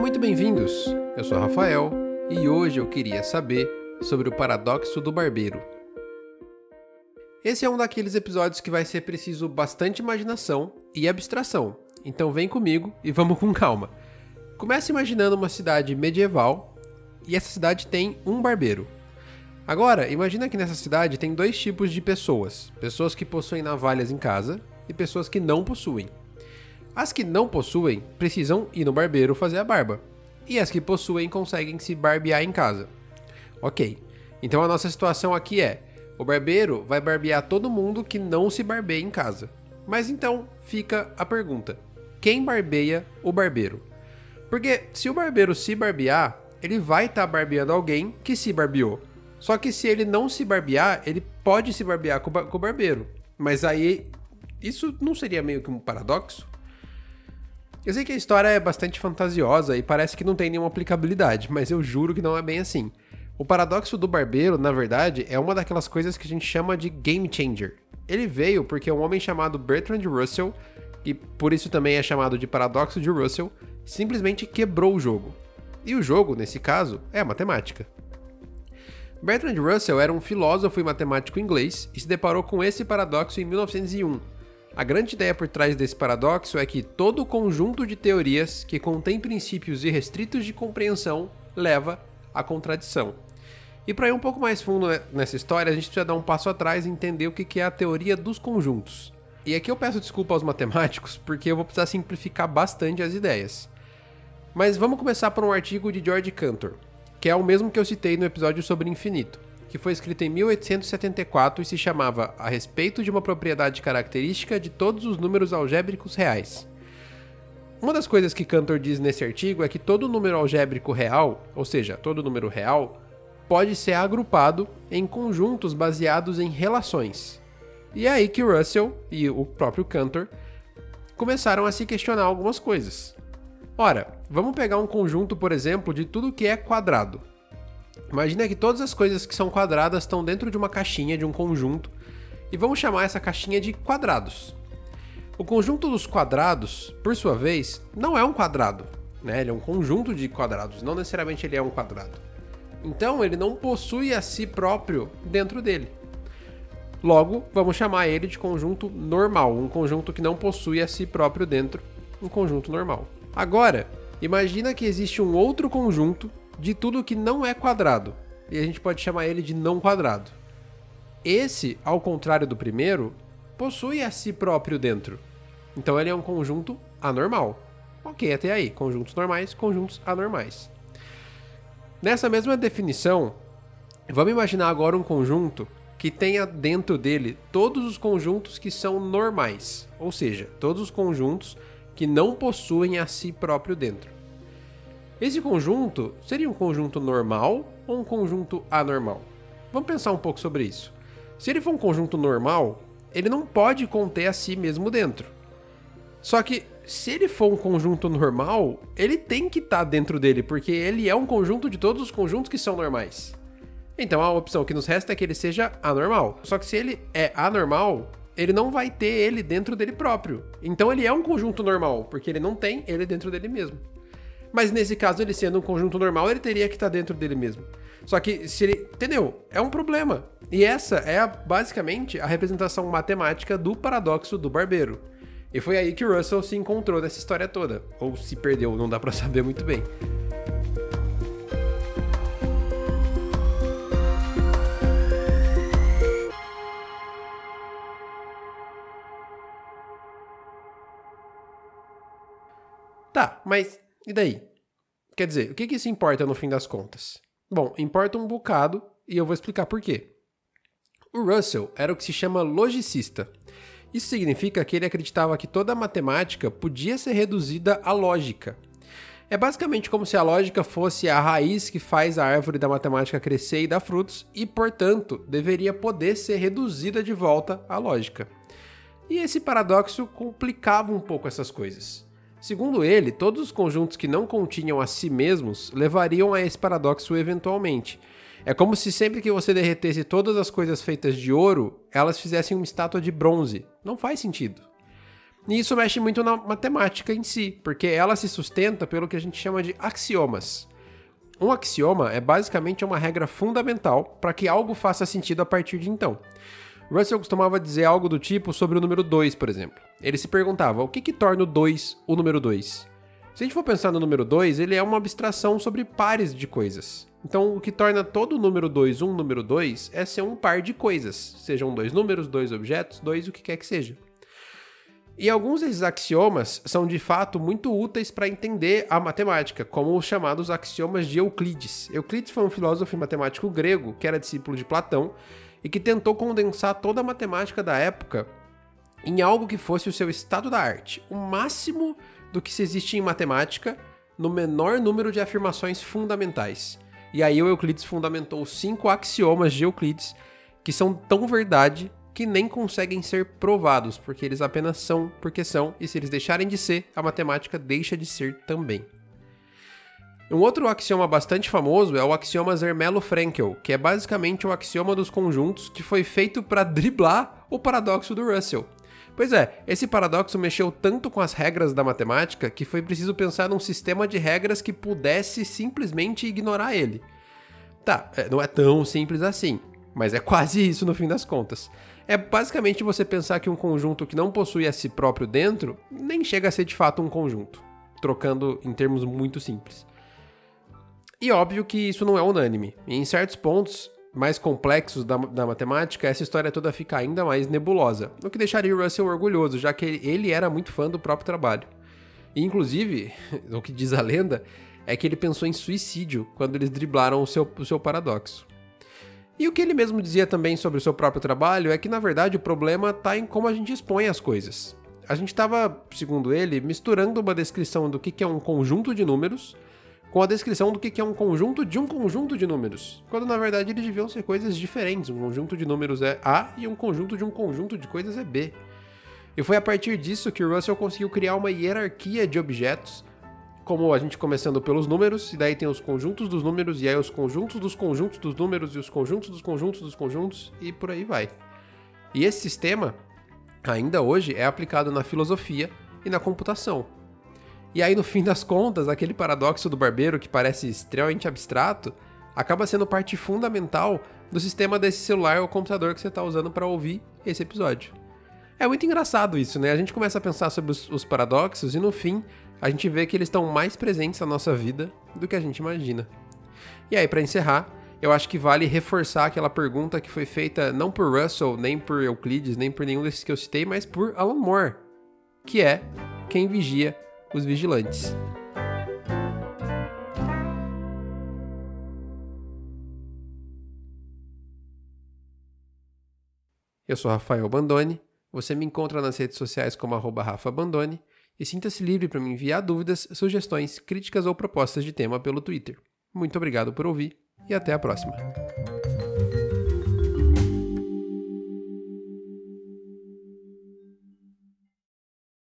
Sejam muito bem-vindos. Eu sou Rafael e hoje eu queria saber sobre o paradoxo do barbeiro. Esse é um daqueles episódios que vai ser preciso bastante imaginação e abstração. Então vem comigo e vamos com calma. Comece imaginando uma cidade medieval e essa cidade tem um barbeiro. Agora, imagina que nessa cidade tem dois tipos de pessoas: pessoas que possuem navalhas em casa e pessoas que não possuem. As que não possuem precisam ir no barbeiro fazer a barba, e as que possuem conseguem se barbear em casa. Ok, então a nossa situação aqui é: o barbeiro vai barbear todo mundo que não se barbeia em casa. Mas então fica a pergunta: quem barbeia o barbeiro? Porque se o barbeiro se barbear, ele vai estar tá barbeando alguém que se barbeou. Só que se ele não se barbear, ele pode se barbear com, o barbeiro. Mas aí, isso não seria meio que um paradoxo? Eu sei que a história é bastante fantasiosa e parece que não tem nenhuma aplicabilidade, mas eu juro que não é bem assim. O paradoxo do barbeiro, na verdade, é uma daquelas coisas que a gente chama de game changer. Ele veio porque um homem chamado Bertrand Russell, e por isso também é chamado de paradoxo de Russell, simplesmente quebrou o jogo. E o jogo, nesse caso, é a matemática. Bertrand Russell era um filósofo e matemático inglês e se deparou com esse paradoxo em 1901. A grande ideia por trás desse paradoxo é que todo conjunto de teorias que contém princípios irrestritos de compreensão leva à contradição. E para ir um pouco mais fundo nessa história, a gente precisa dar um passo atrás e entender o que é a teoria dos conjuntos. E aqui eu peço desculpa aos matemáticos, porque eu vou precisar simplificar bastante as ideias. Mas vamos começar por um artigo de George Cantor, que é o mesmo que eu citei no episódio sobre infinito, que foi escrito em 1874 e se chamava A respeito de uma propriedade característica de todos os números algébricos reais. Uma das coisas que Cantor diz nesse artigo é que todo número algébrico real, ou seja, todo número real, pode ser agrupado em conjuntos baseados em relações. E é aí que Russell e o próprio Cantor começaram a se questionar algumas coisas. Ora, vamos pegar um conjunto, por exemplo, de tudo que é quadrado. Imagina que todas as coisas que são quadradas estão dentro de uma caixinha, de um conjunto, e vamos chamar essa caixinha de quadrados. O conjunto dos quadrados, por sua vez, não é um quadrado, né? Ele é um conjunto de quadrados, não necessariamente ele é um quadrado. Então, ele não possui a si próprio dentro dele. Logo, vamos chamar ele de conjunto normal, um conjunto que não possui a si próprio dentro, um conjunto normal. Agora, imagina que existe um outro conjunto de tudo que não é quadrado, e a gente pode chamar ele de não quadrado. Esse, ao contrário do primeiro, possui a si próprio dentro. Então ele é um conjunto anormal. Ok, até aí. Conjuntos normais, conjuntos anormais. Nessa mesma definição, vamos imaginar agora um conjunto que tenha dentro dele todos os conjuntos que são normais, ou seja, todos os conjuntos que não possuem a si próprio dentro. Esse conjunto seria um conjunto normal ou um conjunto anormal? Vamos pensar um pouco sobre isso. Se ele for um conjunto normal, ele não pode conter a si mesmo dentro. Só que se ele for um conjunto normal, ele tem que estar tá dentro dele, porque ele é um conjunto de todos os conjuntos que são normais. Então a opção que nos resta é que ele seja anormal. Só que se ele é anormal, ele não vai ter ele dentro dele próprio. Então ele é um conjunto normal, porque ele não tem ele dentro dele mesmo. Mas nesse caso, ele sendo um conjunto normal, ele teria que estar dentro dele mesmo. Só que se ele. Entendeu? É um problema. E essa é a, basicamente a representação matemática do paradoxo do barbeiro. E foi aí que o Russell se encontrou nessa história toda. Ou se perdeu, não dá para saber muito bem. Tá, mas e daí? Quer dizer, o que, que isso importa no fim das contas? Bom, importa um bocado e eu vou explicar por quê. O Russell era o que se chama logicista. Isso significa que ele acreditava que toda a matemática podia ser reduzida à lógica. É basicamente como se a lógica fosse a raiz que faz a árvore da matemática crescer e dar frutos, e, portanto, deveria poder ser reduzida de volta à lógica. E esse paradoxo complicava um pouco essas coisas. Segundo ele, todos os conjuntos que não continham a si mesmos levariam a esse paradoxo eventualmente. É como se sempre que você derretesse todas as coisas feitas de ouro, elas fizessem uma estátua de bronze. Não faz sentido. E isso mexe muito na matemática em si, porque ela se sustenta pelo que a gente chama de axiomas. Um axioma é basicamente uma regra fundamental para que algo faça sentido a partir de então. Russell costumava dizer algo do tipo sobre o número 2, por exemplo. Ele se perguntava: o que, que torna o 2 o número 2? Se a gente for pensar no número 2, ele é uma abstração sobre pares de coisas. Então, o que torna todo número 2 um número 2 é ser um par de coisas, sejam dois números, dois objetos, dois o que quer que seja. E alguns desses axiomas são de fato muito úteis para entender a matemática, como os chamados axiomas de Euclides. Euclides foi um filósofo e matemático grego que era discípulo de Platão e que tentou condensar toda a matemática da época em algo que fosse o seu estado da arte, o máximo do que se existe em matemática no menor número de afirmações fundamentais. E aí o Euclides fundamentou cinco axiomas de Euclides que são tão verdade que nem conseguem ser provados, porque eles apenas são porque são, e se eles deixarem de ser, a matemática deixa de ser também. Um outro axioma bastante famoso é o axioma Zermelo-Frankel, que é basicamente o axioma dos conjuntos que foi feito para driblar o paradoxo do Russell. Pois é, esse paradoxo mexeu tanto com as regras da matemática que foi preciso pensar num sistema de regras que pudesse simplesmente ignorar ele. Tá, é, não é tão simples assim, mas é quase isso no fim das contas. É basicamente você pensar que um conjunto que não possui a si próprio dentro nem chega a ser de fato um conjunto, trocando em termos muito simples. E óbvio que isso não é unânime. Em certos pontos mais complexos da, da, matemática, essa história toda fica ainda mais nebulosa, o que deixaria o Russell orgulhoso, já que ele era muito fã do próprio trabalho. E, inclusive, o que diz a lenda é que ele pensou em suicídio quando eles driblaram o seu, o seu paradoxo. E o que ele mesmo dizia também sobre o seu próprio trabalho é que, na verdade, o problema está em como a gente expõe as coisas. A gente estava, segundo ele, misturando uma descrição do que é um conjunto de números com a descrição do que é um conjunto de um conjunto de números, quando na verdade eles deviam ser coisas diferentes. Um conjunto de números é A e um conjunto de um conjunto de coisas é B. E foi a partir disso que o Russell conseguiu criar uma hierarquia de objetos como a gente começando pelos números, e daí tem os conjuntos dos números, e aí os conjuntos dos conjuntos dos números, e os conjuntos dos conjuntos dos conjuntos, e por aí vai. E esse sistema, ainda hoje, é aplicado na filosofia e na computação. E aí, no fim das contas, aquele paradoxo do barbeiro que parece extremamente abstrato, acaba sendo parte fundamental do sistema desse celular ou computador que você está usando para ouvir esse episódio. É muito engraçado isso, né? A gente começa a pensar sobre os, os paradoxos e no fim a gente vê que eles estão mais presentes na nossa vida do que a gente imagina. E aí, para encerrar, eu acho que vale reforçar aquela pergunta que foi feita não por Russell, nem por Euclides, nem por nenhum desses que eu citei, mas por Alan Moore, que é quem vigia os vigilantes. Eu sou Rafael Bandone. Você me encontra nas redes sociais como arroba Rafa Bandone e sinta-se livre para me enviar dúvidas, sugestões, críticas ou propostas de tema pelo Twitter. Muito obrigado por ouvir e até a próxima.